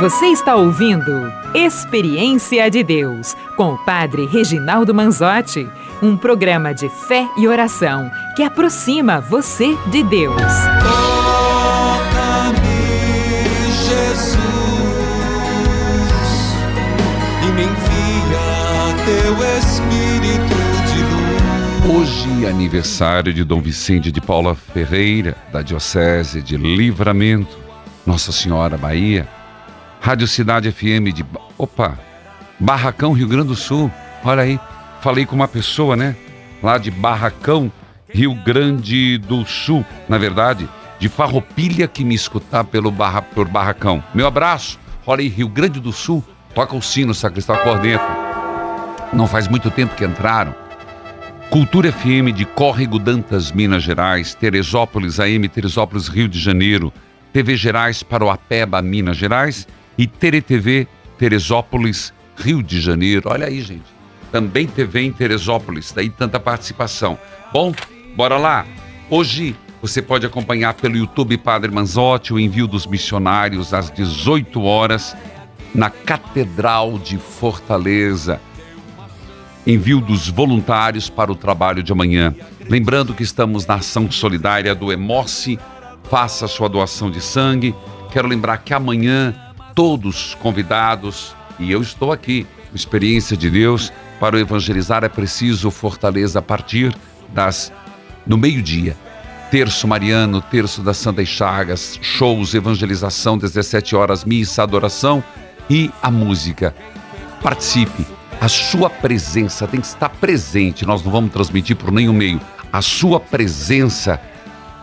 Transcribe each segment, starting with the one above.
Você está ouvindo Experiência de Deus com o Padre Reginaldo Manzotti, um programa de fé e oração que aproxima você de Deus. Toca-me, Jesus, e me envia teu Espírito de luz. Hoje, aniversário de Dom Vicente de Paula Ferreira, da Diocese de Livramento, Nossa Senhora Bahia, Rádio Cidade FM de. Opa! Barracão, Rio Grande do Sul. Olha aí, falei com uma pessoa, né? Lá de Barracão, Rio Grande do Sul. Na verdade, de Farroupilha que me escutar pelo barra, por Barracão. Meu abraço. Olha aí, Rio Grande do Sul. Toca o sino, sacristão Corneto. Não faz muito tempo que entraram. Cultura FM de Córrego Dantas, Minas Gerais, Teresópolis AM, Teresópolis, Rio de Janeiro, TV Gerais para o Apeba, Minas Gerais e TereTV Teresópolis, Rio de Janeiro. Olha aí, gente. Também TV em Teresópolis, daí tanta participação. Bom, bora lá. Hoje você pode acompanhar pelo YouTube Padre Manzotti o envio dos missionários às 18 horas na Catedral de Fortaleza. Envio dos voluntários para o trabalho de amanhã. Lembrando que estamos na ação solidária do Emoce. Faça sua doação de sangue. Quero lembrar que amanhã todos convidados, e eu estou aqui, experiência de Deus, para o evangelizar é preciso Fortaleza a partir das no meio-dia. Terço Mariano, Terço das Santas Chagas, shows, evangelização, 17 horas, missa, adoração e a música. Participe. A sua presença tem que estar presente. Nós não vamos transmitir por nenhum meio. A sua presença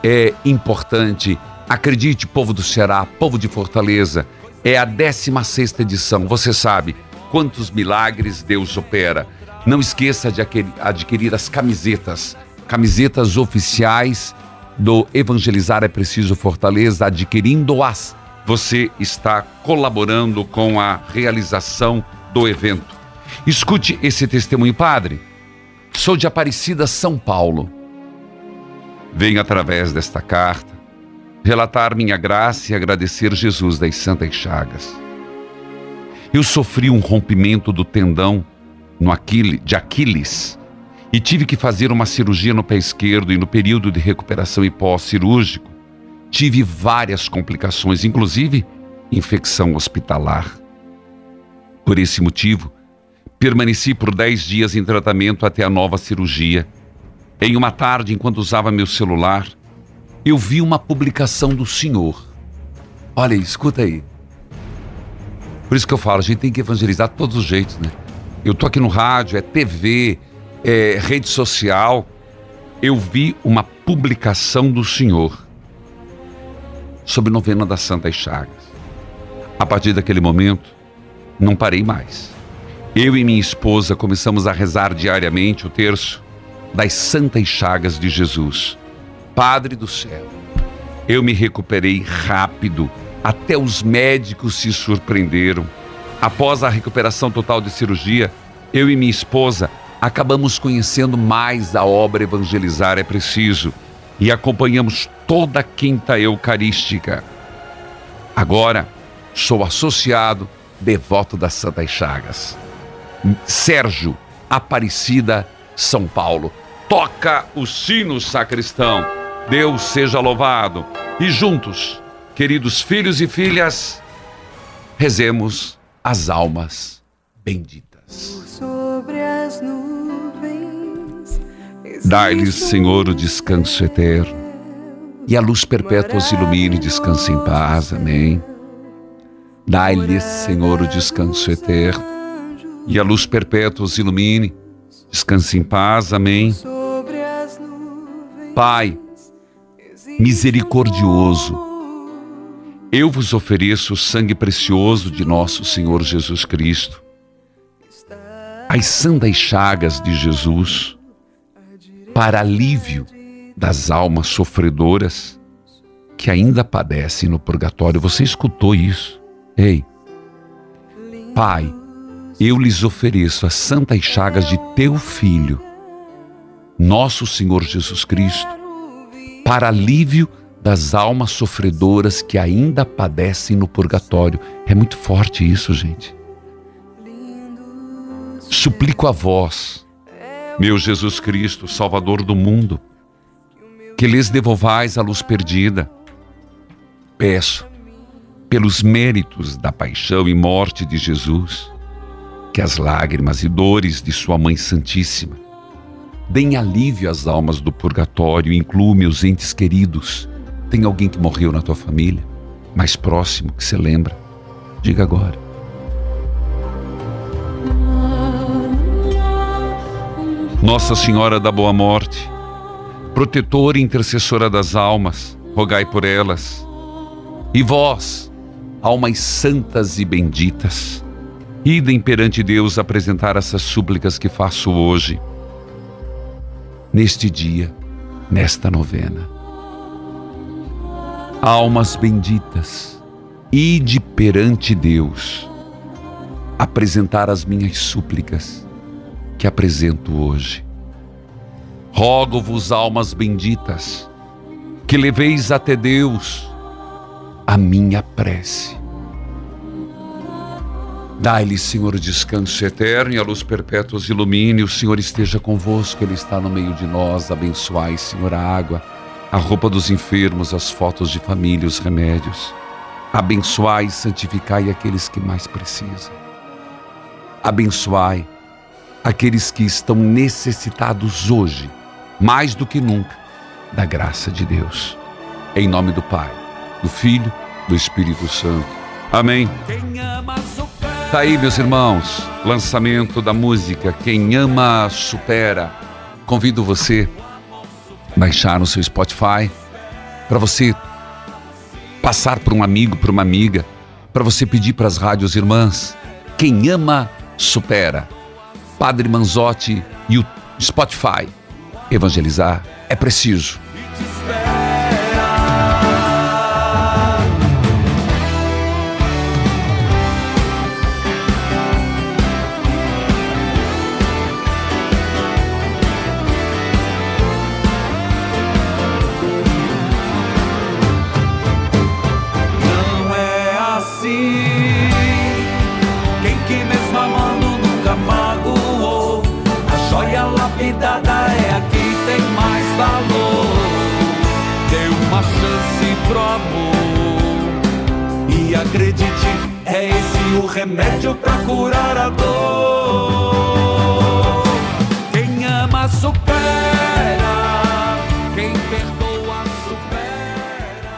é importante. Acredite, povo do Ceará, povo de Fortaleza, é a 16 edição. Você sabe quantos milagres Deus opera. Não esqueça de adquirir as camisetas, camisetas oficiais do Evangelizar é Preciso Fortaleza, adquirindo-as. Você está colaborando com a realização do evento. Escute esse testemunho, padre. Sou de Aparecida, São Paulo. Venho através desta carta relatar minha graça e agradecer Jesus das Santas Chagas. Eu sofri um rompimento do tendão no Aquile, de Aquiles e tive que fazer uma cirurgia no pé esquerdo e no período de recuperação e pós-cirúrgico tive várias complicações, inclusive infecção hospitalar. Por esse motivo, permaneci por 10 dias em tratamento até a nova cirurgia. Em uma tarde, enquanto usava meu celular, eu vi uma publicação do senhor. Olha aí, escuta aí. Por isso que eu falo, a gente tem que evangelizar de todos os jeitos, né? Eu tô aqui no rádio, é TV, é rede social. Eu vi uma publicação do senhor sobre novena das Santas Chagas. A partir daquele momento, não parei mais. Eu e minha esposa começamos a rezar diariamente o terço das Santas Chagas de Jesus. Padre do céu, eu me recuperei rápido, até os médicos se surpreenderam. Após a recuperação total de cirurgia, eu e minha esposa acabamos conhecendo mais a obra Evangelizar é Preciso e acompanhamos toda a quinta eucarística. Agora, sou associado, devoto das Santas Chagas. Sérgio, Aparecida, São Paulo. Toca o sino, sacristão. Deus seja louvado. E juntos, queridos filhos e filhas, rezemos as almas benditas. Sobre as nuvens. Dai-lhes, Senhor, o descanso eterno. E a luz perpétua os ilumine, descanse em paz. Amém. Dai-lhes, Senhor, o descanso eterno. E a luz perpétua os ilumine, descanse em paz. Amém. Pai, misericordioso, eu vos ofereço o sangue precioso de nosso Senhor Jesus Cristo, as santas chagas de Jesus, para alívio das almas sofredoras que ainda padecem no purgatório. Você escutou isso? Ei, Pai, eu lhes ofereço as santas chagas de teu Filho, nosso Senhor Jesus Cristo, para alívio das almas sofredoras que ainda padecem no purgatório. É muito forte isso, gente. Suplico a vós, meu Jesus Cristo, Salvador do mundo, que lhes devolvais a luz perdida. Peço, pelos méritos da paixão e morte de Jesus, que as lágrimas e dores de Sua Mãe Santíssima deem alívio às almas do purgatório e incluam meus entes queridos tem alguém que morreu na tua família, mais próximo, que você lembra? Diga agora. Nossa Senhora da Boa Morte, protetora e intercessora das almas, rogai por elas. E vós, almas santas e benditas, idem perante Deus apresentar essas súplicas que faço hoje, neste dia, nesta novena almas benditas, ide perante Deus, apresentar as minhas súplicas que apresento hoje. Rogo-vos, almas benditas, que leveis até Deus a minha prece. Dai-lhe, Senhor, descanso eterno e a luz perpétua os ilumine. O Senhor esteja convosco, Ele está no meio de nós. Abençoai, Senhor, a água a roupa dos enfermos, as fotos de família, os remédios. Abençoai e santificai aqueles que mais precisam. Abençoai aqueles que estão necessitados hoje, mais do que nunca, da graça de Deus. Em nome do Pai, do Filho, do Espírito Santo. Amém. Tá aí, meus irmãos, lançamento da música Quem Ama Supera. Convido você baixar no seu Spotify, para você passar para um amigo, para uma amiga, para você pedir para as rádios irmãs. Quem ama, supera. Padre Manzotti e o Spotify. Evangelizar é preciso. Remédio pra curar a dor. Quem ama supera, quem perdoa supera.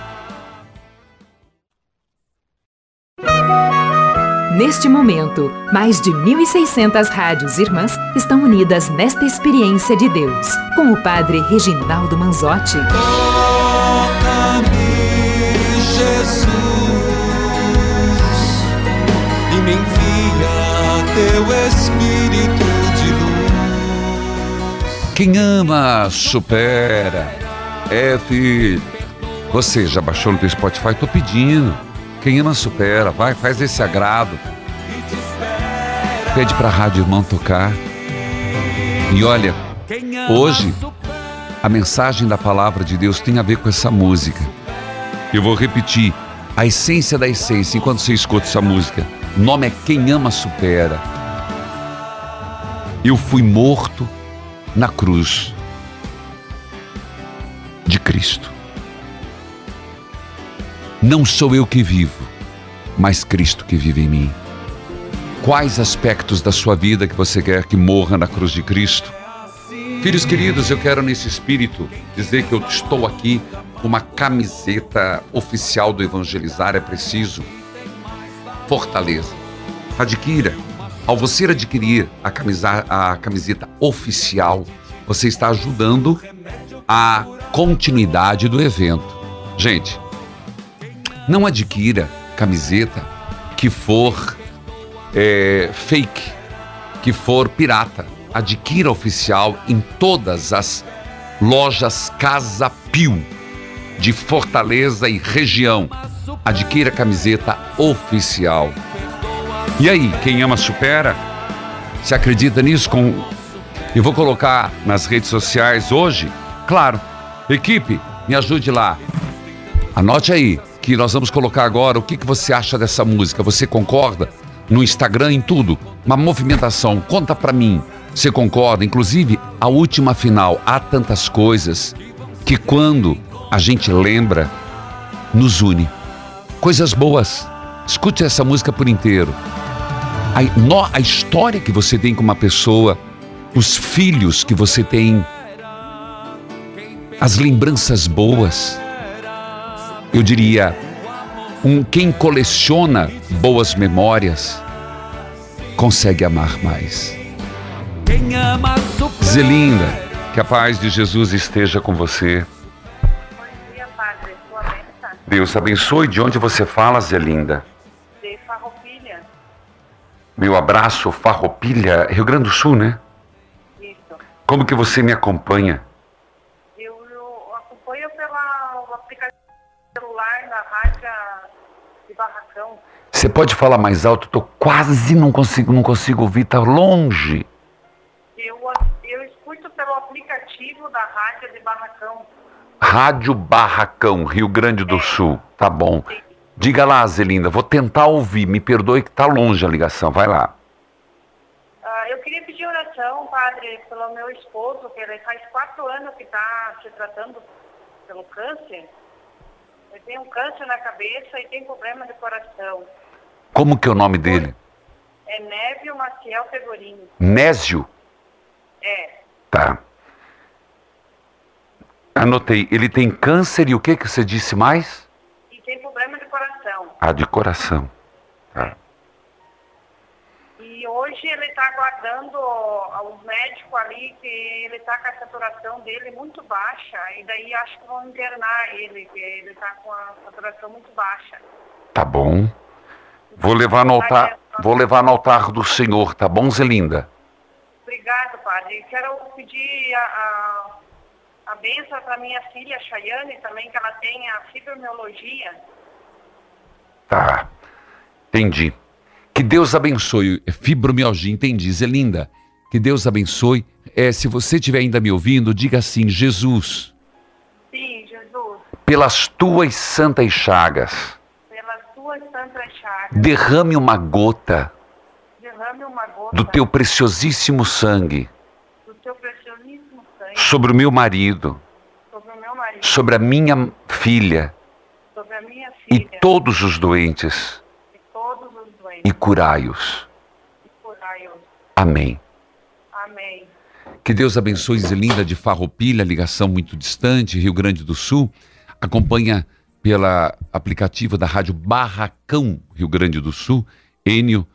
Neste momento, mais de 1.600 rádios irmãs estão unidas nesta experiência de Deus, com o Padre Reginaldo Manzotti. Espírito de luz. Quem ama, supera. É, filho. Você já baixou no teu Spotify? Tô pedindo. Quem ama, supera. Vai, faz esse agrado. Pede pra Rádio Irmão tocar. E olha, hoje a mensagem da palavra de Deus tem a ver com essa música. Eu vou repetir a essência da essência enquanto você escuta essa música. O nome é Quem Ama Supera. Eu fui morto na cruz de Cristo. Não sou eu que vivo, mas Cristo que vive em mim. Quais aspectos da sua vida que você quer que morra na cruz de Cristo? Filhos queridos, eu quero nesse espírito dizer que eu estou aqui com uma camiseta oficial do Evangelizar é preciso Fortaleza. Adquira. Ao você adquirir a, camisa, a camiseta oficial, você está ajudando a continuidade do evento. Gente, não adquira camiseta que for é, fake, que for pirata. Adquira oficial em todas as lojas Casa Pio de Fortaleza e região. Adquira camiseta oficial. E aí, quem ama supera? Se acredita nisso? Com... Eu vou colocar nas redes sociais hoje. Claro, equipe, me ajude lá. Anote aí que nós vamos colocar agora o que, que você acha dessa música. Você concorda? No Instagram, em tudo. Uma movimentação. Conta pra mim. Você concorda? Inclusive, a última final. Há tantas coisas que quando a gente lembra, nos une. Coisas boas. Escute essa música por inteiro. A, no- a história que você tem com uma pessoa, os filhos que você tem, as lembranças boas. Eu diria, um quem coleciona boas memórias consegue amar mais. Zelinda, que a paz de Jesus esteja com você. Bom dia, padre. Deus abençoe. De onde você fala, Zelinda? Meu abraço, Farroupilha, Rio Grande do Sul, né? Isso. Como que você me acompanha? Eu, eu acompanho pela, o aplicativo celular da rádio de Barracão. Você pode falar mais alto? Tô quase não consigo, não consigo ouvir, tá longe. Eu, eu escuto pelo aplicativo da rádio de Barracão. Rádio Barracão, Rio Grande do Sul. Tá bom. Diga lá, Zelinda, vou tentar ouvir. Me perdoe que tá longe a ligação. Vai lá. Ah, eu queria pedir oração, padre, pelo meu esposo, que ele faz quatro anos que está se tratando pelo câncer. Ele tem um câncer na cabeça e tem problema de coração. Como que é o nome dele? É Névio Maciel Pegorini. Nésio. É. Tá. Anotei. Ele tem câncer e o que que você disse mais? E tem problema de Ah, de coração. Tá. E hoje ele está aguardando os médicos ali, que ele está com a saturação dele muito baixa. E daí acho que vão internar ele, que ele está com a saturação muito baixa. Tá bom. Vou levar no altar, vou levar no altar do Senhor, tá bom, Zelinda? Obrigado, padre. Quero pedir a, a, a benção para minha filha Chayane também, que ela tem a fibromialgia. Tá. Entendi. Que Deus abençoe. Fibromialgia, entendi. Zelinda, que Deus abençoe. É, se você estiver ainda me ouvindo, diga assim: Jesus, Sim, Jesus, pelas tuas santas chagas, pelas tuas santas chagas, derrame uma gota derrame uma gota do teu preciosíssimo sangue do teu preciosíssimo sangue sobre o meu marido, sobre o meu marido, sobre a minha filha e todos os doentes. E curai-os. Amém. Amém. Que Deus abençoe Zelinda de Farroupilha, ligação muito distante, Rio Grande do Sul. Acompanha pela aplicativo da Rádio Barracão, Rio Grande do Sul, Enio,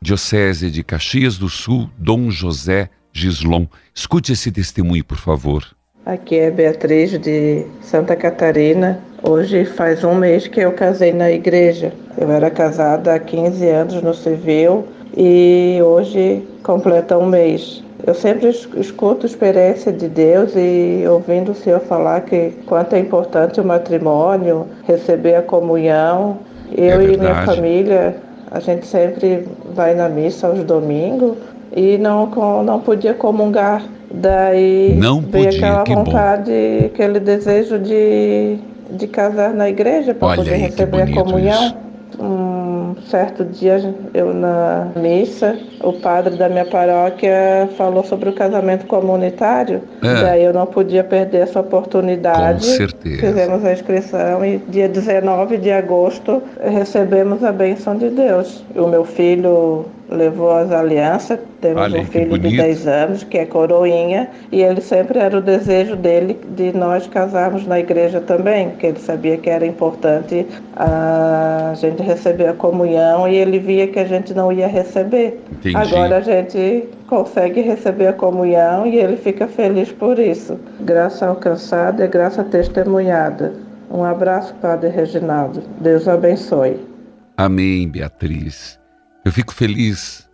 Diocese de Caxias do Sul, Dom José Gislon. Escute esse testemunho, por favor. Aqui é Beatriz de Santa Catarina. Hoje faz um mês que eu casei na igreja. Eu era casada há 15 anos no civil e hoje completa um mês. Eu sempre es- escuto a experiência de Deus e ouvindo o Senhor falar que quanto é importante o matrimônio, receber a comunhão. Eu e minha família, a gente sempre vai na missa aos domingos e não, não podia comungar. Daí Não veio podia, aquela que bom. vontade, aquele desejo de, de casar na igreja para poder aí, receber a comunhão. isso. Um certo dia eu na missa, o padre da minha paróquia falou sobre o casamento comunitário. É. Daí eu não podia perder essa oportunidade. Com certeza. Fizemos a inscrição e dia 19 de agosto recebemos a bênção de Deus. O meu filho levou as alianças, temos Olha, um que filho de bonito. 10 anos, que é coroinha, e ele sempre era o desejo dele de nós casarmos na igreja também, porque ele sabia que era importante a gente receber a comunhão e ele via que a gente não ia receber. Entendi. Agora a gente consegue receber a comunhão e ele fica feliz por isso. Graça alcançada é graça testemunhada. Um abraço, Padre Reginaldo. Deus abençoe. Amém, Beatriz. Eu fico feliz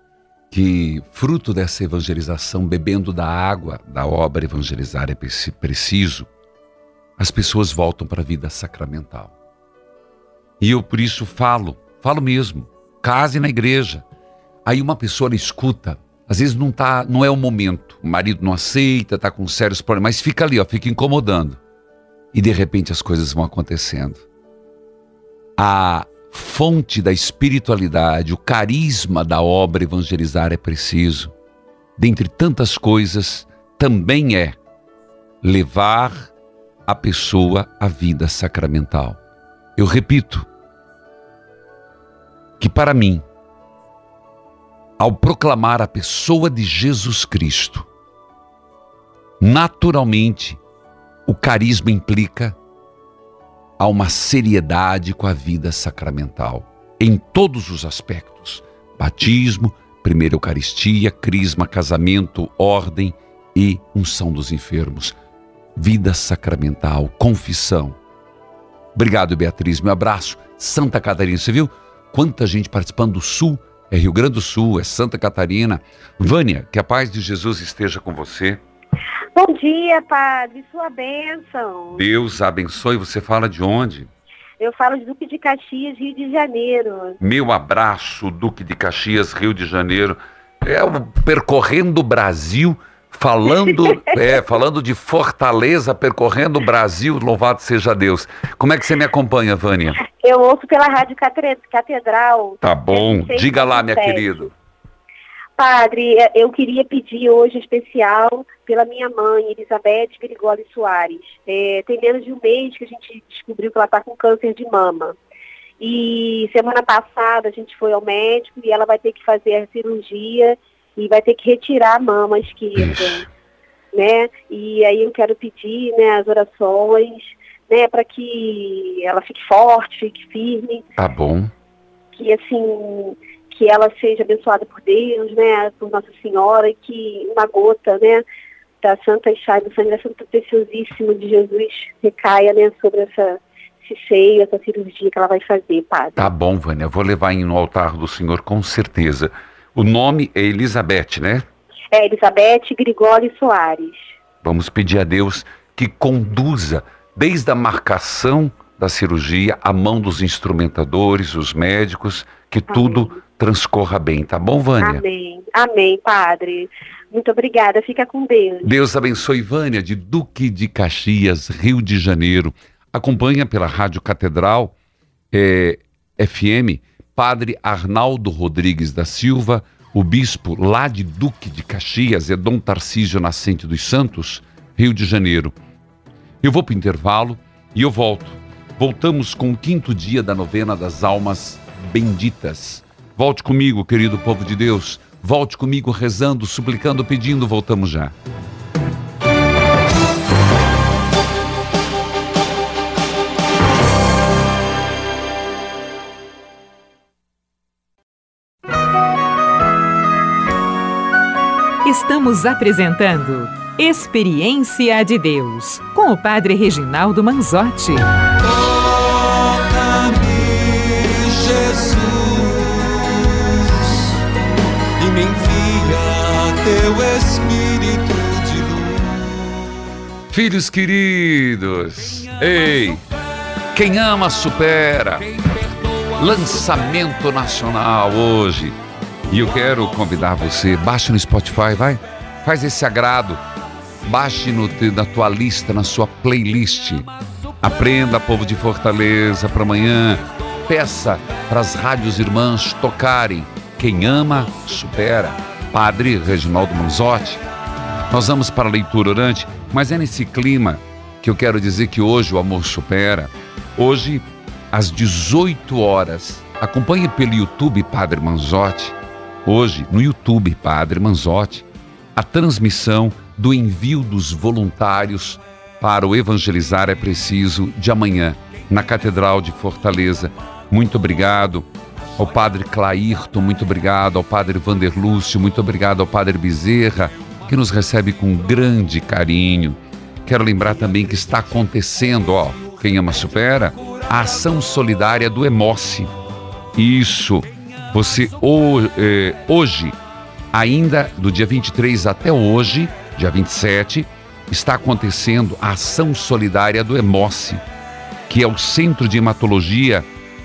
que, fruto dessa evangelização, bebendo da água da obra evangelizar é preci- preciso, as pessoas voltam para a vida sacramental. E eu por isso falo, falo mesmo, case na igreja. Aí uma pessoa escuta, às vezes não tá, não é o momento, o marido não aceita, tá com sérios problemas, mas fica ali, ó, fica incomodando. E de repente as coisas vão acontecendo. a fonte da espiritualidade, o carisma da obra evangelizar é preciso. Dentre tantas coisas, também é levar a pessoa à vida sacramental. Eu repito que para mim, ao proclamar a pessoa de Jesus Cristo, naturalmente o carisma implica a uma seriedade com a vida sacramental, em todos os aspectos: batismo, primeira Eucaristia, crisma, casamento, ordem e unção dos enfermos. Vida sacramental, confissão. Obrigado, Beatriz. Meu abraço. Santa Catarina. Você viu quanta gente participando do Sul? É Rio Grande do Sul, é Santa Catarina. Vânia, que a paz de Jesus esteja com você. Bom dia, padre. Sua bênção. Deus abençoe. Você fala de onde? Eu falo de Duque de Caxias, Rio de Janeiro. Meu abraço, Duque de Caxias, Rio de Janeiro. É o percorrendo o Brasil, falando, é, falando de Fortaleza, percorrendo o Brasil, louvado seja Deus. Como é que você me acompanha, Vânia? Eu ouço pela Rádio Catedral. Tá bom. Diga lá, minha querida. Padre, é, eu queria pedir hoje especial pela minha mãe, Elizabeth Grigoli Soares. É, tem menos de um mês que a gente descobriu que ela está com câncer de mama. E semana passada a gente foi ao médico e ela vai ter que fazer a cirurgia e vai ter que retirar a mama esquerda. Né? E aí eu quero pedir né, as orações né, para que ela fique forte, fique firme. Tá bom. Que assim que ela seja abençoada por Deus, né, por Nossa Senhora, e que uma gota, né, da Santa Chá do sangue da Santa Preciosíssimo de Jesus recaia, né, sobre essa, esse seio, essa cirurgia que ela vai fazer, padre. Tá bom, Vânia, vou levar no altar do Senhor com certeza. O nome é Elizabeth, né? É, Elizabeth Grigori Soares. Vamos pedir a Deus que conduza desde a marcação da cirurgia, a mão dos instrumentadores, os médicos, que Amém. tudo transcorra bem, tá bom, Vânia? Amém. Amém, Padre. Muito obrigada. Fica com Deus. Deus abençoe Vânia, de Duque de Caxias, Rio de Janeiro. Acompanha pela Rádio Catedral é, FM, Padre Arnaldo Rodrigues da Silva, o bispo lá de Duque de Caxias, é Dom Tarcísio Nascente dos Santos, Rio de Janeiro. Eu vou para o intervalo e eu volto. Voltamos com o quinto dia da novena das almas benditas. Volte comigo, querido povo de Deus. Volte comigo rezando, suplicando, pedindo. Voltamos já. Estamos apresentando Experiência de Deus com o Padre Reginaldo Manzotti. Filhos queridos, ei, quem ama supera. Lançamento nacional hoje. E eu quero convidar você, baixe no Spotify, vai. Faz esse agrado. Baixe no, na tua lista, na sua playlist. Aprenda, povo de Fortaleza, para amanhã. Peça para as rádios irmãs tocarem. Quem ama, supera. Padre Reginaldo Manzotti. Nós vamos para a leitura orante. Mas é nesse clima que eu quero dizer que hoje o amor supera. Hoje, às 18 horas, acompanhe pelo YouTube Padre Manzotti. Hoje, no YouTube Padre Manzotti, a transmissão do envio dos voluntários para o Evangelizar é Preciso de amanhã, na Catedral de Fortaleza. Muito obrigado ao Padre Clairton, muito obrigado ao Padre Vanderlúcio, muito obrigado ao Padre Bezerra, que nos recebe com grande carinho. Quero lembrar também que está acontecendo, ó, quem ama supera, a ação solidária do Emoce. Isso, você eh, hoje, ainda do dia 23 até hoje, dia 27, está acontecendo a ação solidária do Emoce, que é o Centro de Hematologia,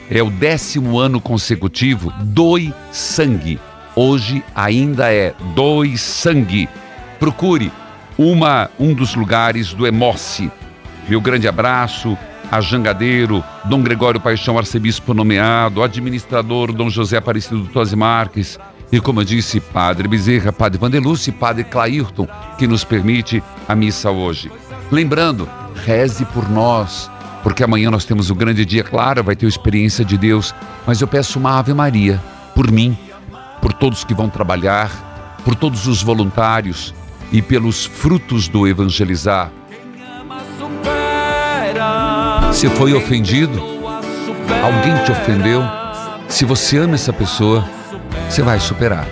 é o décimo ano consecutivo, Doe Sangue. Hoje ainda é Doe Sangue procure uma, um dos lugares do Emoce. Meu grande abraço a Jangadeiro, Dom Gregório Paixão, arcebispo nomeado, administrador Dom José Aparecido Tosi Marques, e como eu disse, Padre Bezerra, Padre Vandeluce e Padre Clairton, que nos permite a missa hoje. Lembrando, reze por nós, porque amanhã nós temos o grande dia, claro, vai ter a experiência de Deus, mas eu peço uma Ave Maria por mim, por todos que vão trabalhar, por todos os voluntários e pelos frutos do evangelizar. Se foi ofendido, alguém te ofendeu, se você ama essa pessoa, você vai superar.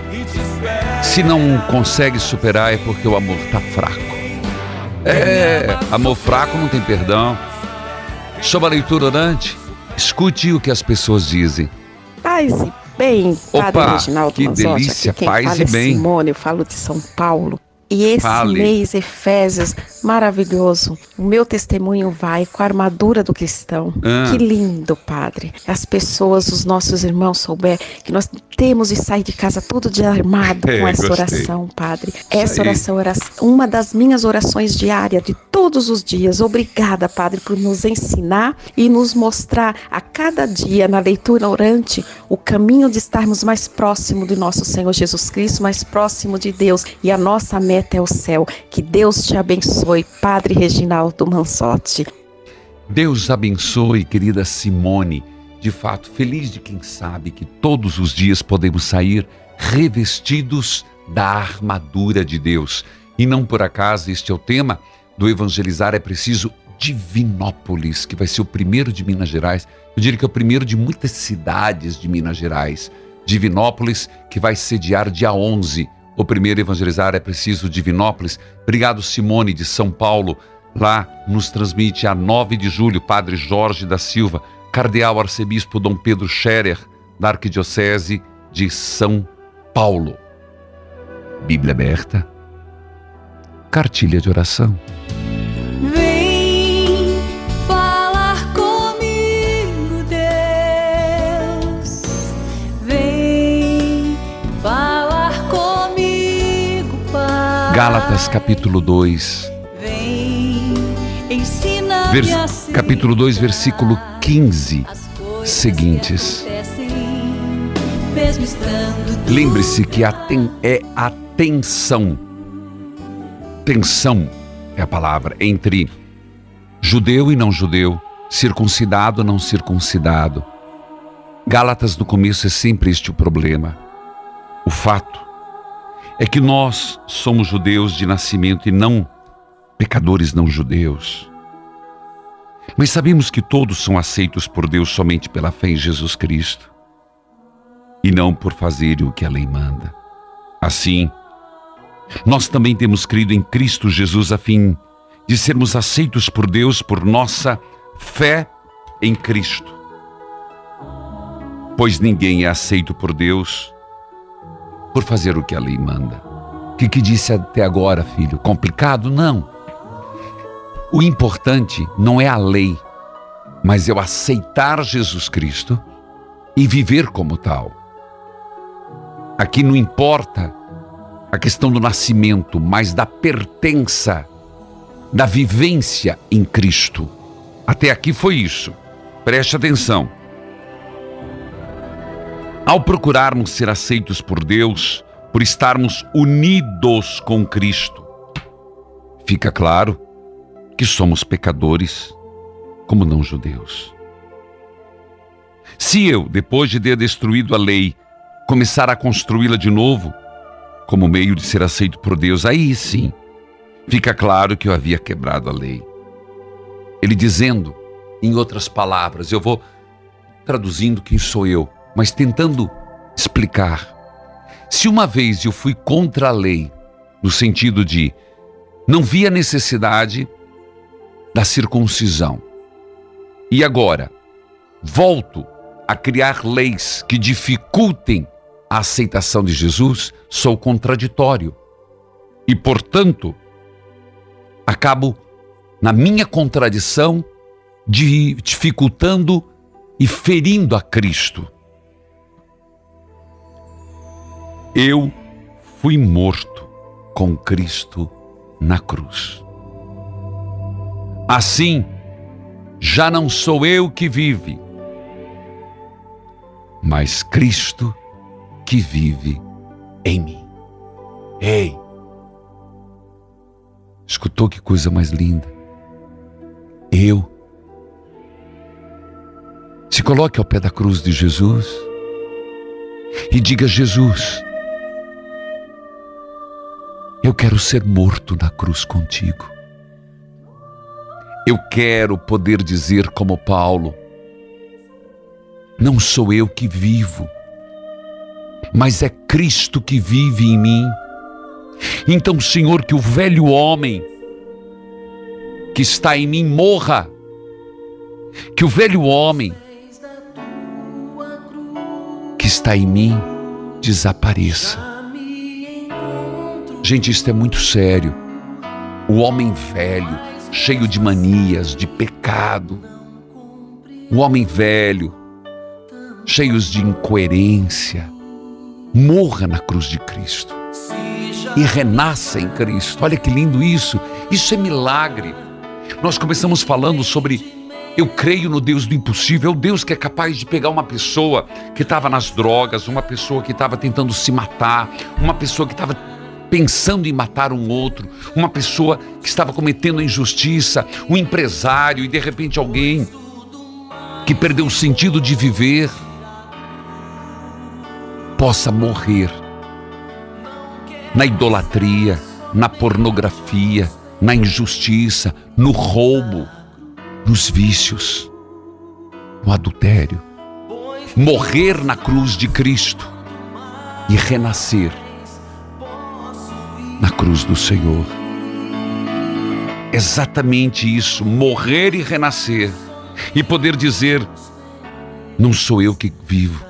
Se não consegue superar é porque o amor está fraco. É, amor fraco não tem perdão. Sobre a leitura orante, escute o que as pessoas dizem. Paz e bem, Padre Opa, Reginaldo que Manzotti, delícia, paz e é bem. Simone, eu falo de São Paulo. E esse Fale. mês, Efésios, maravilhoso. O meu testemunho vai com a armadura do cristão. Ah. Que lindo, Padre. As pessoas, os nossos irmãos souber que nós temos de sair de casa todo dia armado É, com essa gostei. oração, Padre. Essa oração era uma das minhas orações diárias de todos os dias. Obrigada, Padre, por nos ensinar e nos mostrar a cada dia na leitura orante o caminho de estarmos mais próximo do nosso Senhor Jesus Cristo, mais próximo de Deus. E a nossa meta é o céu. Que Deus te abençoe, Padre Reginaldo Manzotti. Deus abençoe, querida Simone. De fato, feliz de quem sabe que todos os dias podemos sair revestidos da armadura de Deus. E não por acaso este é o tema do Evangelizar é preciso Divinópolis, que vai ser o primeiro de Minas Gerais. Eu diria que é o primeiro de muitas cidades de Minas Gerais. Divinópolis, que vai sediar dia 11. O primeiro Evangelizar é preciso Divinópolis. Obrigado, Simone, de São Paulo. Lá nos transmite a 9 de julho, Padre Jorge da Silva, Cardeal Arcebispo Dom Pedro Scherer, da Arquidiocese de São Paulo. Bíblia aberta. Cartilha de oração. Gálatas capítulo 2, Vem ensinar vers- capítulo 2, versículo 15 seguintes. Lembre-se que a ten- é a tensão. Tensão é a palavra entre judeu e não judeu, circuncidado e não circuncidado. Gálatas no começo é sempre este o problema. O fato é que nós somos judeus de nascimento e não pecadores não judeus. Mas sabemos que todos são aceitos por Deus somente pela fé em Jesus Cristo e não por fazer o que a lei manda. Assim, nós também temos crido em Cristo Jesus a fim de sermos aceitos por Deus por nossa fé em Cristo. Pois ninguém é aceito por Deus por fazer o que a lei manda. O que, que disse até agora, filho? Complicado? Não. O importante não é a lei, mas o aceitar Jesus Cristo e viver como tal. Aqui não importa a questão do nascimento, mas da pertença, da vivência em Cristo. Até aqui foi isso. Preste atenção. Ao procurarmos ser aceitos por Deus, por estarmos unidos com Cristo, fica claro que somos pecadores como não judeus. Se eu, depois de ter destruído a lei, começar a construí-la de novo, como meio de ser aceito por Deus, aí sim, fica claro que eu havia quebrado a lei. Ele dizendo, em outras palavras, eu vou traduzindo quem sou eu, mas tentando explicar. Se uma vez eu fui contra a lei, no sentido de não via necessidade da circuncisão, e agora volto a criar leis que dificultem a aceitação de Jesus, sou contraditório. E, portanto, acabo, na minha contradição, dificultando e ferindo a Cristo. Eu fui morto com Cristo na cruz. Assim, já não sou eu que vive, mas Cristo que vive em mim. Ei! Escutou que coisa mais linda? Eu. Se coloque ao pé da cruz de Jesus e diga: Jesus, eu quero ser morto na cruz contigo. Eu quero poder dizer, como Paulo, não sou eu que vivo, mas é Cristo que vive em mim. Então, Senhor, que o velho homem que está em mim morra, que o velho homem que está em mim desapareça. Gente, isso é muito sério. O homem velho, cheio de manias, de pecado. O homem velho, cheios de incoerência, morra na cruz de Cristo e renasça em Cristo. Olha que lindo isso. Isso é milagre. Nós começamos falando sobre eu creio no Deus do impossível, é o Deus que é capaz de pegar uma pessoa que estava nas drogas, uma pessoa que estava tentando se matar, uma pessoa que estava pensando em matar um outro, uma pessoa que estava cometendo injustiça, um empresário e de repente alguém que perdeu o sentido de viver possa morrer na idolatria, na pornografia, na injustiça, no roubo, nos vícios, no adultério. Morrer na cruz de Cristo e renascer na cruz do Senhor. Exatamente isso, morrer e renascer e poder dizer: não sou eu que vivo,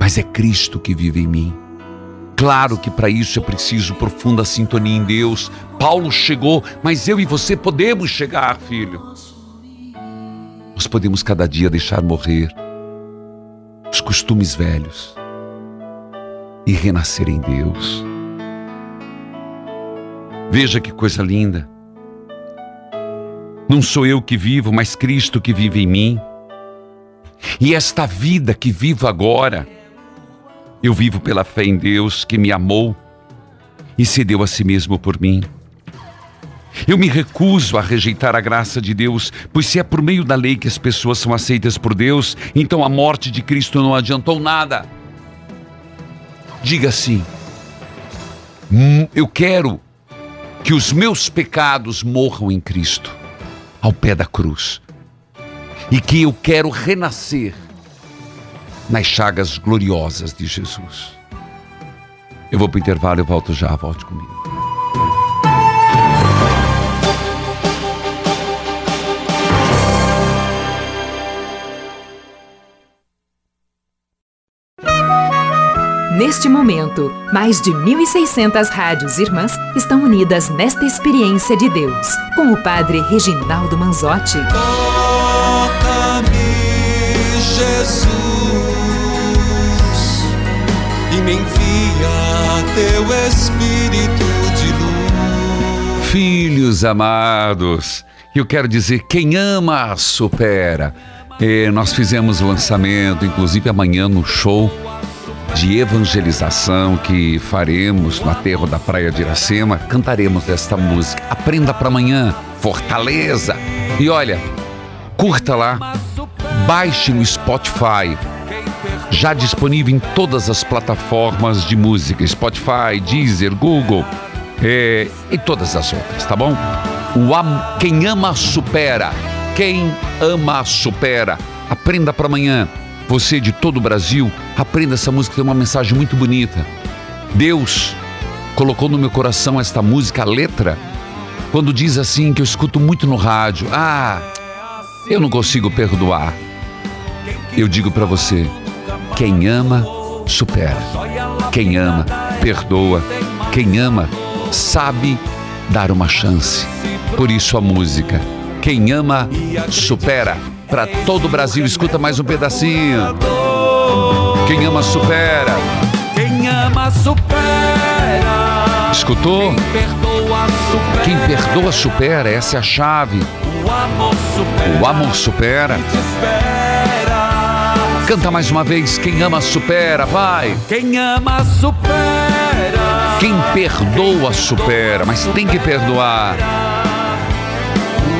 mas é Cristo que vive em mim. Claro que para isso é preciso profunda sintonia em Deus. Paulo chegou, mas eu e você podemos chegar, filho. Nós podemos cada dia deixar morrer os costumes velhos e renascer em Deus. Veja que coisa linda. Não sou eu que vivo, mas Cristo que vive em mim. E esta vida que vivo agora, eu vivo pela fé em Deus que me amou e se deu a si mesmo por mim. Eu me recuso a rejeitar a graça de Deus, pois se é por meio da lei que as pessoas são aceitas por Deus, então a morte de Cristo não adiantou nada. Diga assim: hum, eu quero que os meus pecados morram em Cristo, ao pé da cruz, e que eu quero renascer nas chagas gloriosas de Jesus. Eu vou para o intervalo, eu volto já, volte comigo. Neste momento, mais de 1.600 rádios irmãs estão unidas nesta experiência de Deus, com o Padre Reginaldo Manzotti. Toca-me, Jesus, e me envia teu Espírito de luz. Filhos amados, eu quero dizer: quem ama, supera. E nós fizemos o lançamento, inclusive amanhã no show de evangelização que faremos no aterro da Praia de Iracema, cantaremos esta música. Aprenda para amanhã, Fortaleza. E olha, curta lá, baixe no Spotify. Já disponível em todas as plataformas de música, Spotify, Deezer, Google é, e todas as outras, tá bom? O am, quem ama supera. Quem ama supera. Aprenda para amanhã. Você de todo o Brasil, aprenda essa música, tem uma mensagem muito bonita. Deus colocou no meu coração esta música, a letra, quando diz assim que eu escuto muito no rádio: Ah, eu não consigo perdoar. Eu digo para você: quem ama, supera. Quem ama, perdoa. Quem ama, sabe dar uma chance. Por isso a música: quem ama, supera para todo o Brasil. Escuta mais um pedacinho. Quem ama supera. Quem ama supera. Escutou? Quem perdoa supera. Quem perdoa supera. Essa é a chave. O amor supera. O amor supera. Canta mais uma vez, quem ama supera, vai. Quem ama supera. Quem perdoa supera, mas tem que perdoar.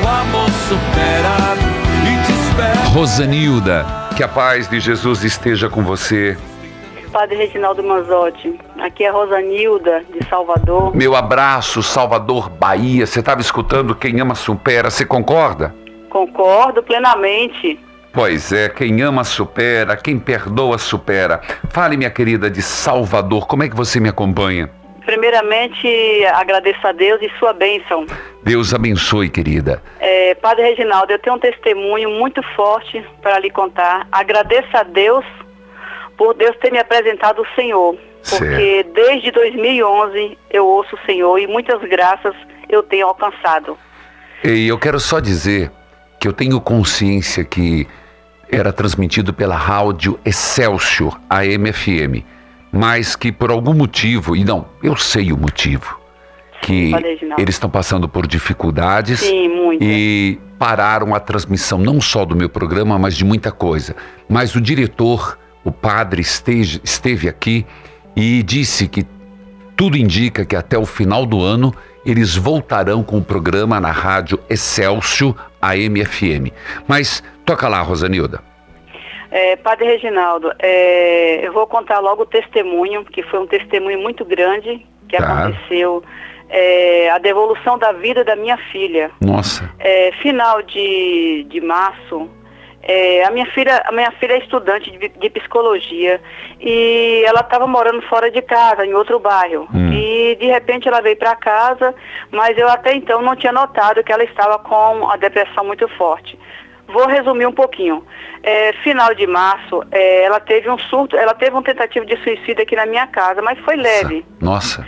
O amor supera. Rosanilda, que a paz de Jesus esteja com você. Padre Reginaldo Manzotti. Aqui é Rosanilda, de Salvador. Meu abraço, Salvador, Bahia. Você estava escutando Quem Ama Supera, você concorda? Concordo plenamente. Pois é, quem ama supera, quem perdoa supera. Fale, minha querida, de Salvador, como é que você me acompanha? Primeiramente, agradeço a Deus e sua bênção. Deus abençoe, querida. É, Padre Reginaldo, eu tenho um testemunho muito forte para lhe contar. Agradeço a Deus por Deus ter me apresentado o Senhor. Porque desde 2011 eu ouço o Senhor e muitas graças eu tenho alcançado. E eu quero só dizer que eu tenho consciência que era transmitido pela rádio Excelsior, a MFM, mas que por algum motivo, e não, eu sei o motivo, que eles estão passando por dificuldades Sim, e pararam a transmissão não só do meu programa, mas de muita coisa. Mas o diretor, o padre, esteja, esteve aqui e disse que tudo indica que até o final do ano eles voltarão com o programa na rádio Excelsior AM/FM. Mas toca lá, Rosanilda. É, Padre Reginaldo, é, eu vou contar logo o testemunho, que foi um testemunho muito grande que Tá. aconteceu. É, a devolução da vida da minha filha. Nossa, É, final de, de março, é, a minha filha, a minha filha é estudante de, de psicologia e ela estava morando fora de casa, em outro bairro. Hum. E de repente ela veio para casa, mas eu até então não tinha notado que ela estava com a depressão muito forte. Vou resumir um pouquinho. É, final de março, é, ela teve um surto, ela teve uma tentativa de suicídio aqui na minha casa, mas foi leve. nossa,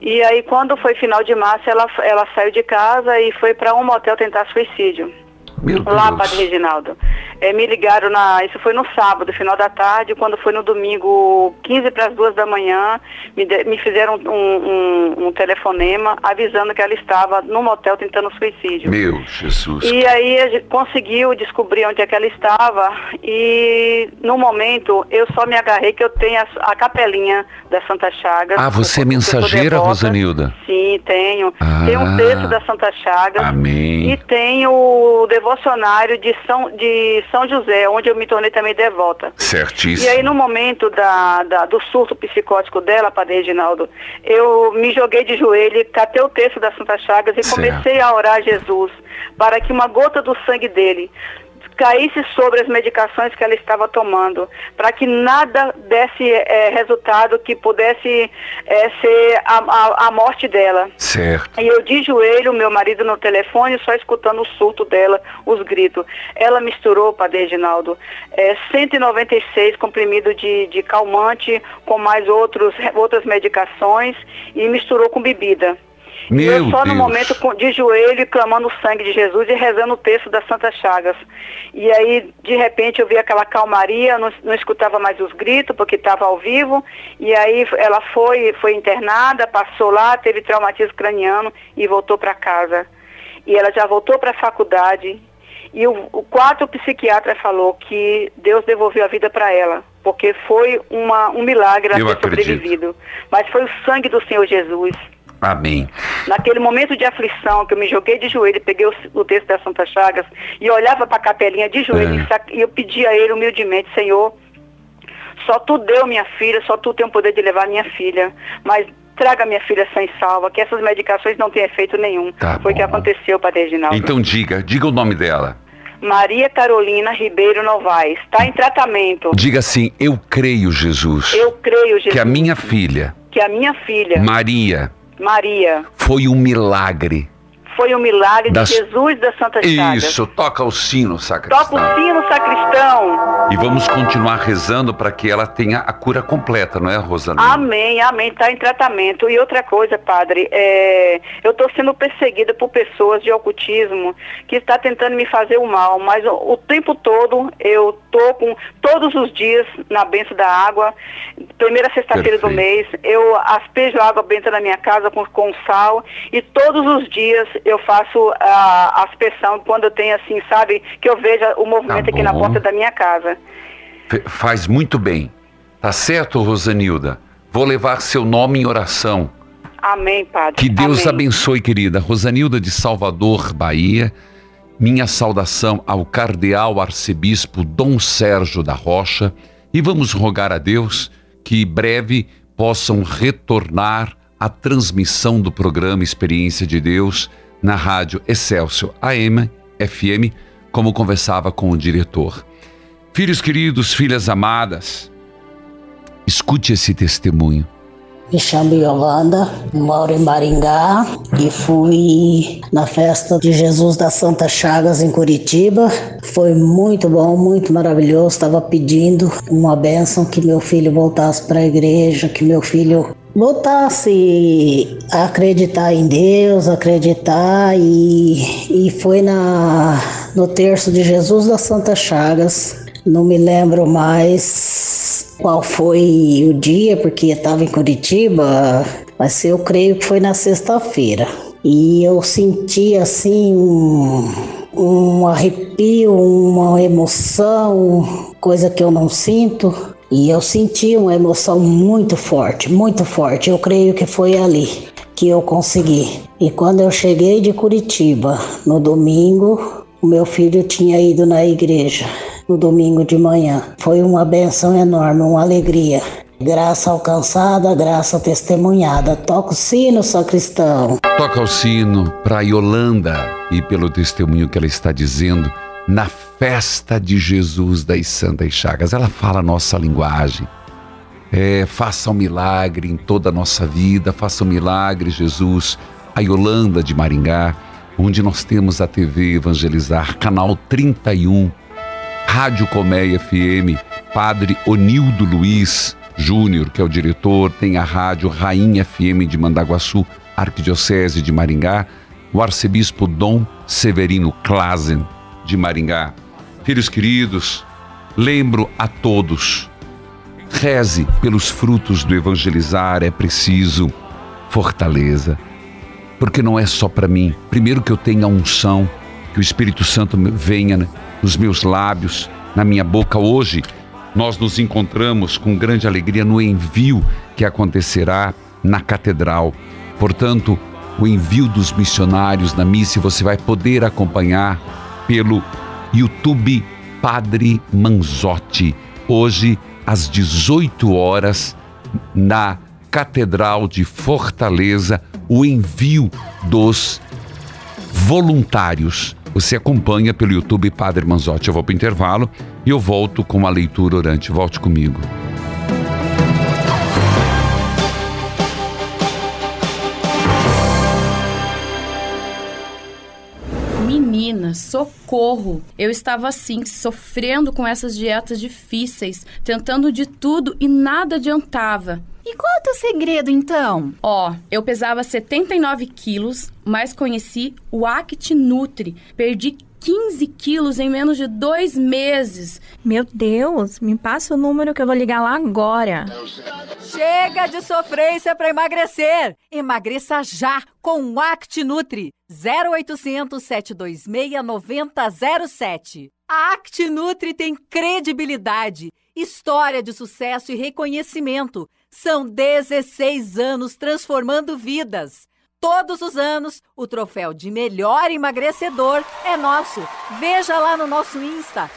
E aí, quando foi final de março, ela, ela saiu de casa e foi para um motel tentar suicídio. Meu Lá, Deus. Padre Reginaldo. É, me ligaram na. Isso foi no sábado, final da tarde, quando foi no domingo, 15 para as duas da manhã, me, de- me fizeram um, um- um telefonema avisando que ela estava no motel tentando suicídio. Meu Jesus. E aí a gente conseguiu descobrir onde é que ela estava e no momento eu só me agarrei que eu tenho a, a capelinha da Santa Chagas. Ah, você é mensageira. Rosanilda? Sim, tenho. Ah. Tem um texto da Santa Chagas. Amém. E tem o devocionário de São, de São José, onde eu me tornei também devota. E Certíssimo. aí, no momento da, da- do surto psicótico dela, Padre Reginaldo, eu me joguei de joelho, catei o texto da Santa Chagas e Certo. comecei a orar a Jesus para que uma gota do sangue dele caísse sobre as medicações que ela estava tomando, para que nada desse eh, resultado que pudesse eh, ser a, a- a morte dela. Certo. E eu de joelho, meu marido no telefone, só escutando o surto dela, os gritos. Ela misturou, Padre Reginaldo, é, 196 comprimidos de, de calmante com mais outros, outras medicações e misturou com bebida. E Meu eu só no Deus. momento com- de joelho clamando o sangue de Jesus e rezando o texto das Santas Chagas. E aí, de repente, eu vi aquela calmaria, não, não escutava mais os gritos, porque estava ao vivo. E aí ela foi, foi internada, passou lá, teve traumatismo craniano e voltou para casa. E ela já voltou para a faculdade. E o, o quarto psiquiatra falou que Deus devolveu a vida para ela, porque foi uma, um milagre ela ter sobrevivido. Mas foi o sangue do Senhor Jesus. Amém. Naquele momento de aflição, que eu me joguei de joelho, peguei o, o texto da Santa Chagas e olhava para a capelinha de joelho É. e eu pedi a ele humildemente, Senhor, só tu deu minha filha, só tu tem o poder de levar minha filha, mas traga minha filha sem salva, que essas medicações não têm efeito nenhum. Tá Foi o que aconteceu, Padre Reginaldo. Então diga, diga o nome dela. Maria Carolina Ribeiro Novaes, está em tratamento. Diga assim: Eu creio, Jesus, Eu creio, Jesus, que a minha filha, que a minha filha, Maria, Maria, foi um milagre. Foi um milagre Das- de Jesus da Santa Chagas. Isso, toca o sino, Toca sacristão. o sino, sacristão. E vamos continuar rezando para que ela tenha a cura completa, não é, Rosana? Amém, amém. Está em tratamento. E outra coisa, padre, é, eu estou sendo perseguida por pessoas de ocultismo que está tentando me fazer o mal, mas o, o tempo todo eu tô com todos os dias na benção da água, primeira sexta-feira do mês, eu aspejo água benta na minha casa com, com sal e todos os dias eu faço a aspersão quando eu tenho assim, sabe, que eu veja o movimento Tá aqui na porta da minha casa. Faz muito bem. Tá certo, Rosanilda? Vou levar seu nome em oração. Amém, Padre. Que Deus Amém. abençoe, querida. Rosanilda de Salvador, Bahia. Minha saudação ao cardeal arcebispo Dom Sérgio da Rocha. E vamos rogar a Deus que breve possam retornar a transmissão do programa Experiência de Deus na rádio Excelsior AM, FM, como conversava com o diretor. Filhos queridos, filhas amadas, escute esse testemunho. Me chamo Yolanda, moro em Maringá e fui na festa de Jesus das Santas Chagas em Curitiba. Foi muito bom, muito maravilhoso. Estava pedindo uma bênção que meu filho voltasse para a igreja, que meu filho voltasse a acreditar em Deus, acreditar e, e foi na no terço de Jesus das Santas Chagas. Não me lembro mais qual foi o dia, porque estava em Curitiba, mas eu creio que foi na sexta-feira. E eu senti assim um, um arrepio, uma emoção, coisa que eu não sinto. E eu senti uma emoção muito forte, muito forte. Eu creio que foi ali que eu consegui. E quando eu cheguei de Curitiba, no domingo, o meu filho tinha ido na igreja no domingo de manhã. Foi uma benção enorme, uma alegria. Graça alcançada, graça testemunhada. Toca o sino, sacristão. Toca o sino para Yolanda e pelo testemunho que ela está dizendo na festa de Jesus das Santas Chagas. Ela fala a nossa linguagem. É, faça um milagre em toda a nossa vida, faça um milagre, Jesus. A Yolanda de Maringá, onde nós temos a TV Evangelizar, canal 31, Rádio Colmeia FM, Padre Onildo Luiz Júnior, que é o diretor, tem a Rádio Rainha FM de Mandaguaçu, Arquidiocese de Maringá, o arcebispo Dom Severino Klazen de Maringá. Filhos queridos, lembro a todos, reze pelos frutos do evangelizar, é preciso fortaleza, porque não é só para mim. Primeiro que eu tenha unção, que o Espírito Santo venha nos meus lábios, na minha boca. Hoje nós nos encontramos com grande alegria no envio que acontecerá na catedral. Portanto, o envio dos missionários na missa você vai poder acompanhar pelo YouTube Padre Manzotti. Hoje às 18 horas na Catedral de Fortaleza, o envio dos voluntários. Você acompanha pelo YouTube Padre Manzotti. Eu vou para o intervalo e eu volto com a leitura orante. Volte comigo. Menina, socorro! Eu estava assim, sofrendo com essas dietas difíceis, tentando de tudo e nada adiantava. E qual é o teu segredo, então? Ó, eu pesava 79 quilos, mas conheci o Act Nutri. Perdi 15 quilos em menos de dois meses. Meu Deus, me passa o número que eu vou ligar lá agora. Chega de sofrência para emagrecer! Emagreça já com o Act Nutri 0800 726 9007. A Act Nutri tem credibilidade, história de sucesso e reconhecimento. São 16 anos transformando vidas. Todos os anos, o troféu de melhor emagrecedor é nosso. Veja lá no nosso Insta,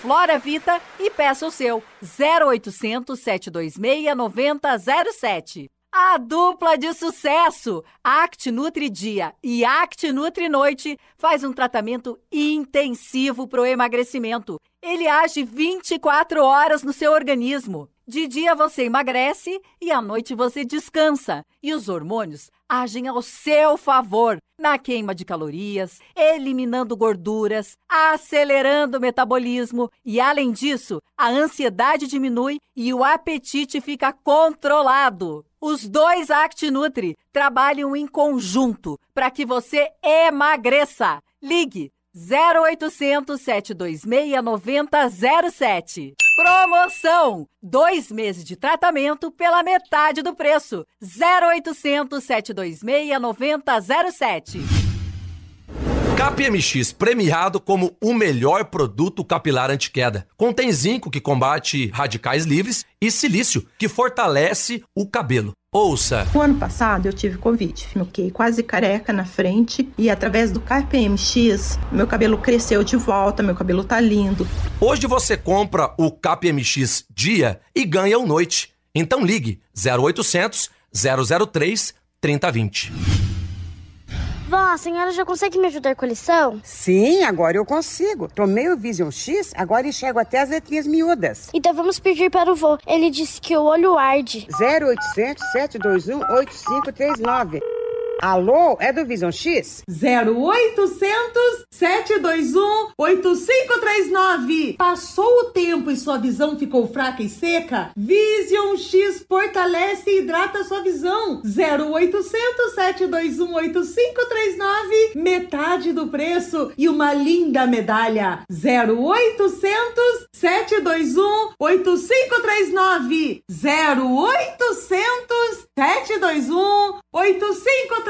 Floravita e peça o seu 0800 726 9007. A dupla de sucesso, Act Nutri Dia e Act Nutri Noite, faz um tratamento intensivo para o emagrecimento. Ele age 24 horas no seu organismo. De dia você emagrece e à noite você descansa. E os hormônios agem ao seu favor na queima de calorias, eliminando gorduras, acelerando o metabolismo e, além disso, a ansiedade diminui e o apetite fica controlado. Os dois Act Nutri trabalham em conjunto para que você emagreça. Ligue 0800 726 9007. Promoção! Dois meses de tratamento pela metade do preço. 0800 726 9007. KPMX premiado como o melhor produto capilar anti-queda. Contém zinco que combate radicais livres e silício que fortalece o cabelo. Ouça. O ano passado eu tive Covid, fiquei quase careca na frente e através do KPMX meu cabelo cresceu de volta, meu cabelo tá lindo. Hoje você compra o KPMX dia e ganha o noite. Então ligue 0800 003 3020. Vó, a senhora já consegue me ajudar com a lição? Sim, agora eu consigo. Tomei o Vision X, agora enxergo até as letrinhas miúdas. Então vamos pedir para o vô. Ele disse que o olho arde. 0800 721 8539. Alô, é do Vision X? 0800 721 8539. Passou o tempo e sua visão ficou fraca e seca? Vision X fortalece e hidrata sua visão. 0800 721 8539. Metade do preço e uma linda medalha. 0800 721 8539. 0800 721 8539.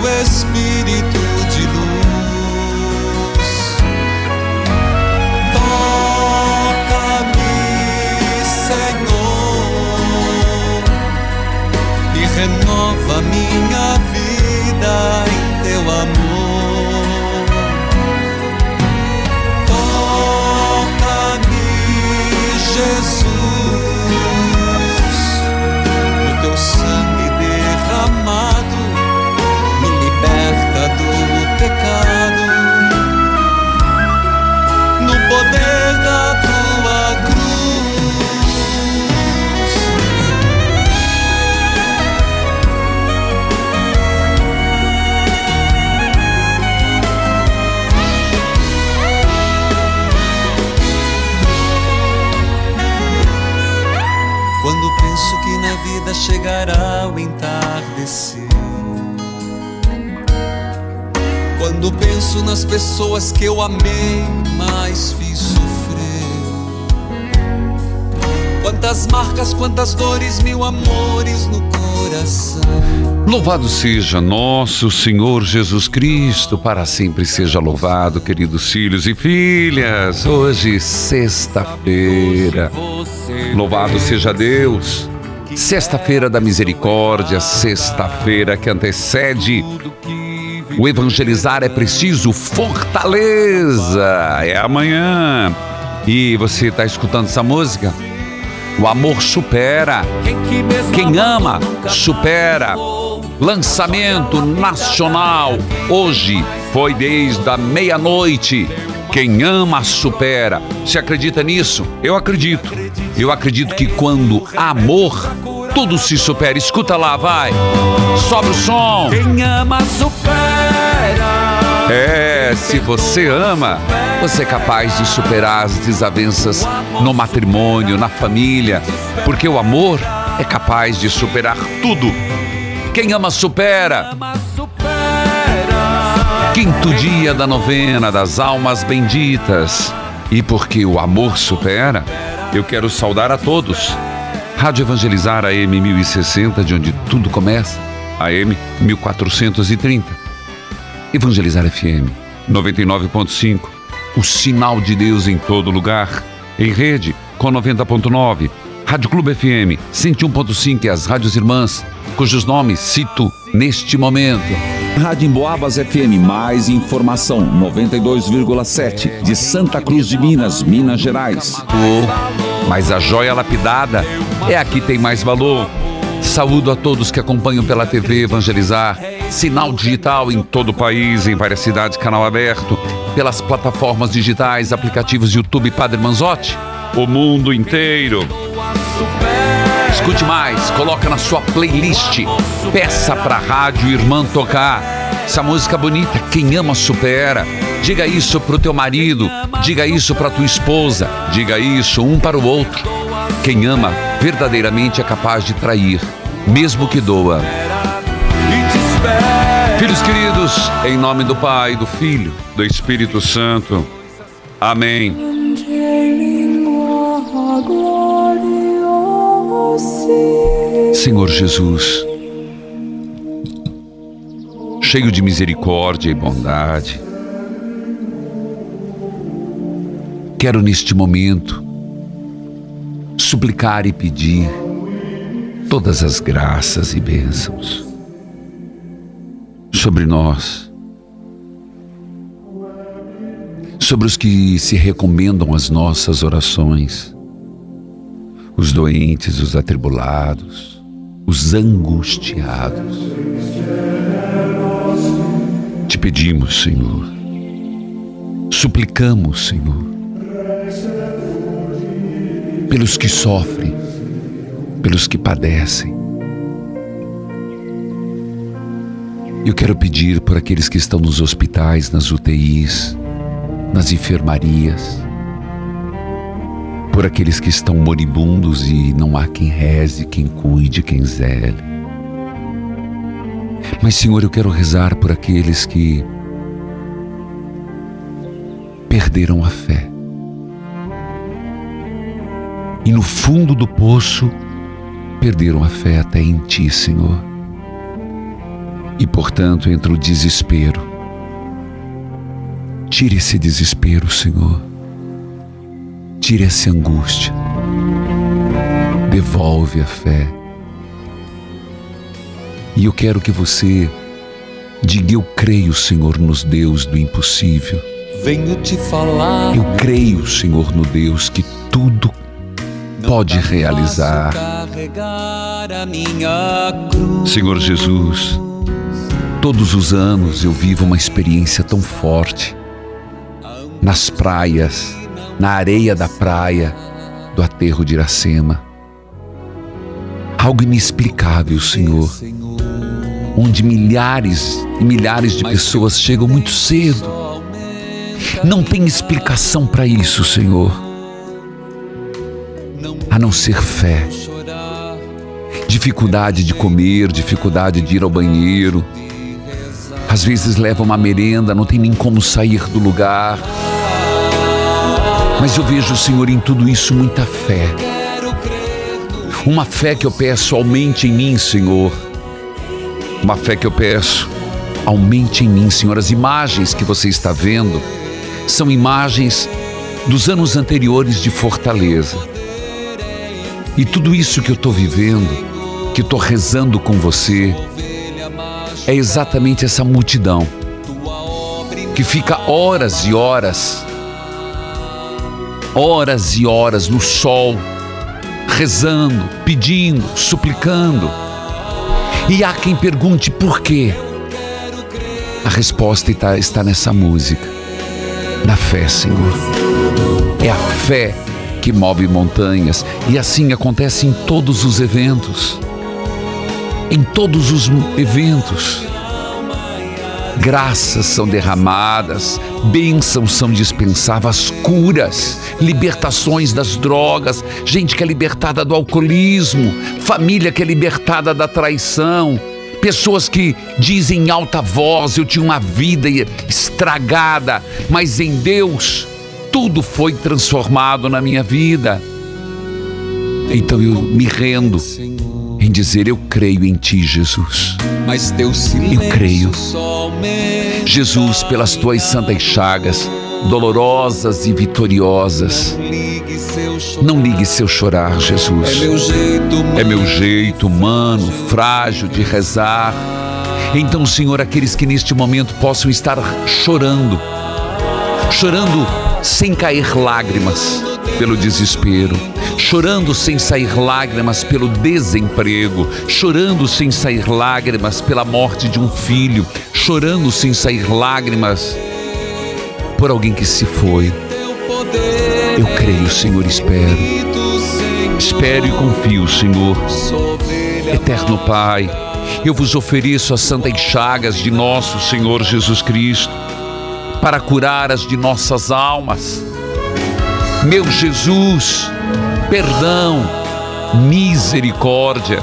Teu Espírito de luz. Toca-me, Senhor, e renova minha vida em teu amor. Vida chegará o entardecer. Quando penso nas pessoas que eu amei, mas fiz sofrer. Quantas marcas, quantas dores, mil amores no coração. Louvado seja nosso Senhor Jesus Cristo, para sempre seja louvado, queridos filhos e filhas. Hoje, sexta-feira. Louvado seja Deus. Sexta-feira da misericórdia, sexta-feira que antecede o evangelizar é preciso, fortaleza é amanhã. E você está escutando essa música? O amor supera. Quem ama, supera. Lançamento nacional. Hoje foi desde a meia-noite. Quem ama, supera. Você acredita nisso? Eu acredito. Eu acredito que quando amor, tudo se supera. Escuta lá, vai. Sobe o som. Quem ama supera. É, se você ama, você é capaz de superar as desavenças no matrimônio, na família, porque o amor é capaz de superar tudo. Quem ama, supera. Quinto dia da novena das almas benditas. E porque o amor supera, eu quero saudar a todos. Rádio Evangelizar AM 1060, de onde tudo começa, AM 1430. Evangelizar FM 99.5, o sinal de Deus em todo lugar, em rede com 90.9, Rádio Clube FM 101.5 e as rádios irmãs, cujos nomes cito neste momento. Rádio Emboabas FM, mais informação, 92,7, de Santa Cruz de Minas, Minas Gerais. Oh, mas a joia lapidada é a que tem mais valor. Saúdo a todos que acompanham pela TV Evangelizar, sinal digital em todo o país, em várias cidades, canal aberto, pelas plataformas digitais, aplicativos YouTube Padre Manzotti, o mundo inteiro. Escute mais, coloca na sua playlist, peça pra Rádio Irmã tocar. Essa música bonita, quem ama supera. Diga isso pro teu marido, diga isso pra tua esposa, diga isso um para o outro. Quem ama verdadeiramente é capaz de trair, mesmo que doa. Filhos queridos, em nome do Pai, do Filho, do Espírito Santo. Amém. Senhor Jesus, cheio de misericórdia e bondade, quero neste momento suplicar e pedir todas as graças e bênçãos sobre nós, sobre os que se recomendam às nossas orações, os doentes, os atribulados, os angustiados. Te pedimos, Senhor, suplicamos, Senhor, pelos que sofrem, pelos que padecem. Eu quero pedir por aqueles que estão nos hospitais, nas UTIs, nas enfermarias, por aqueles que estão moribundos e não há quem reze, quem cuide, quem zele. Mas, Senhor, eu quero rezar por aqueles que perderam a fé. E no fundo do poço, perderam a fé até em Ti, Senhor. E, portanto, entra o desespero. Tire esse desespero, Senhor. Tire essa angústia. Devolve a fé. E eu quero que você diga: Eu creio, Senhor, nos Deus do impossível. Venho te falar. Eu creio, Senhor, no Deus que tudo pode realizar. Senhor Jesus, todos os anos eu vivo uma experiência tão forte. Nas praias, na areia da praia do aterro de Iracema. Algo inexplicável, Senhor. Onde milhares e milhares de pessoas chegam muito cedo. Não tem explicação para isso, Senhor. A não ser fé. Dificuldade de comer, dificuldade de ir ao banheiro. Às vezes leva uma merenda, não tem nem como sair do lugar. Mas eu vejo, Senhor, em tudo isso muita fé. Uma fé que eu peço, aumente em mim, Senhor. Uma fé que eu peço, aumente em mim, Senhor. As imagens que você está vendo são imagens dos anos anteriores de Fortaleza. E tudo isso que eu estou vivendo, que estou rezando com você, é exatamente essa multidão que fica horas e horas, horas e horas no sol, rezando, pedindo, suplicando. E há quem pergunte por quê. A resposta está, nessa música, na fé, Senhor. É a fé que move montanhas, e assim acontece em todos os eventos. Em todos os eventos. Graças são derramadas, bênçãos são dispensáveis, curas, libertações das drogas, gente que é libertada do alcoolismo, família que é libertada da traição, pessoas que dizem em alta voz: Eu tinha uma vida estragada, mas em Deus tudo foi transformado na minha vida. Então eu me rendo em dizer: Eu creio em Ti, Jesus. Mas teu Eu creio. Jesus, pelas tuas santas chagas, dolorosas e vitoriosas. Não ligue seu chorar, Jesus. É meu jeito, É meu jeito humano, frágil de rezar. Então, Senhor, aqueles que neste momento possam estar chorando, chorando sem cair lágrimas pelo desespero, chorando sem sair lágrimas pelo desemprego, chorando sem sair lágrimas pela morte de um filho, chorando sem sair lágrimas por alguém que se foi. Eu creio, Senhor, espero. Espero e confio, Senhor. Eterno Pai, eu vos ofereço as santas chagas de nosso Senhor Jesus Cristo para curar as de nossas almas. Meu Jesus, perdão, misericórdia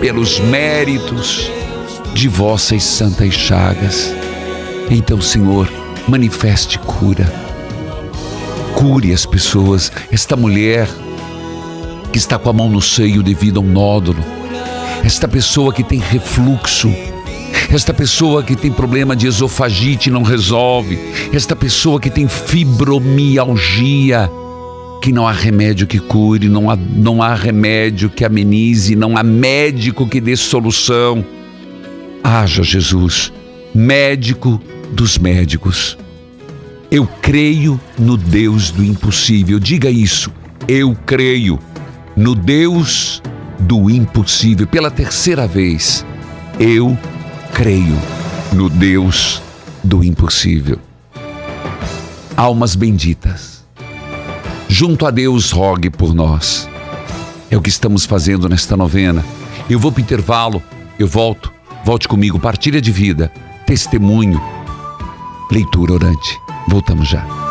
pelos méritos de vossas santas chagas. Então, Senhor, manifeste cura. Cure as pessoas. Esta mulher que está com a mão no seio devido a um nódulo. Esta pessoa que tem refluxo. Esta pessoa que tem problema de esofagite não resolve. Esta pessoa que tem fibromialgia que não há remédio que cure, não há, não há remédio que amenize, não há médico que dê solução. Haja Jesus, médico dos médicos. Eu creio no Deus do impossível. Diga isso. Eu creio no Deus do impossível. Pela terceira vez, eu creio no Deus do impossível. Almas benditas junto a Deus, rogue por nós. É o que estamos fazendo nesta novena. Eu vou para o intervalo, eu volto, volte comigo, partilha de vida, testemunho, leitura orante. Voltamos já.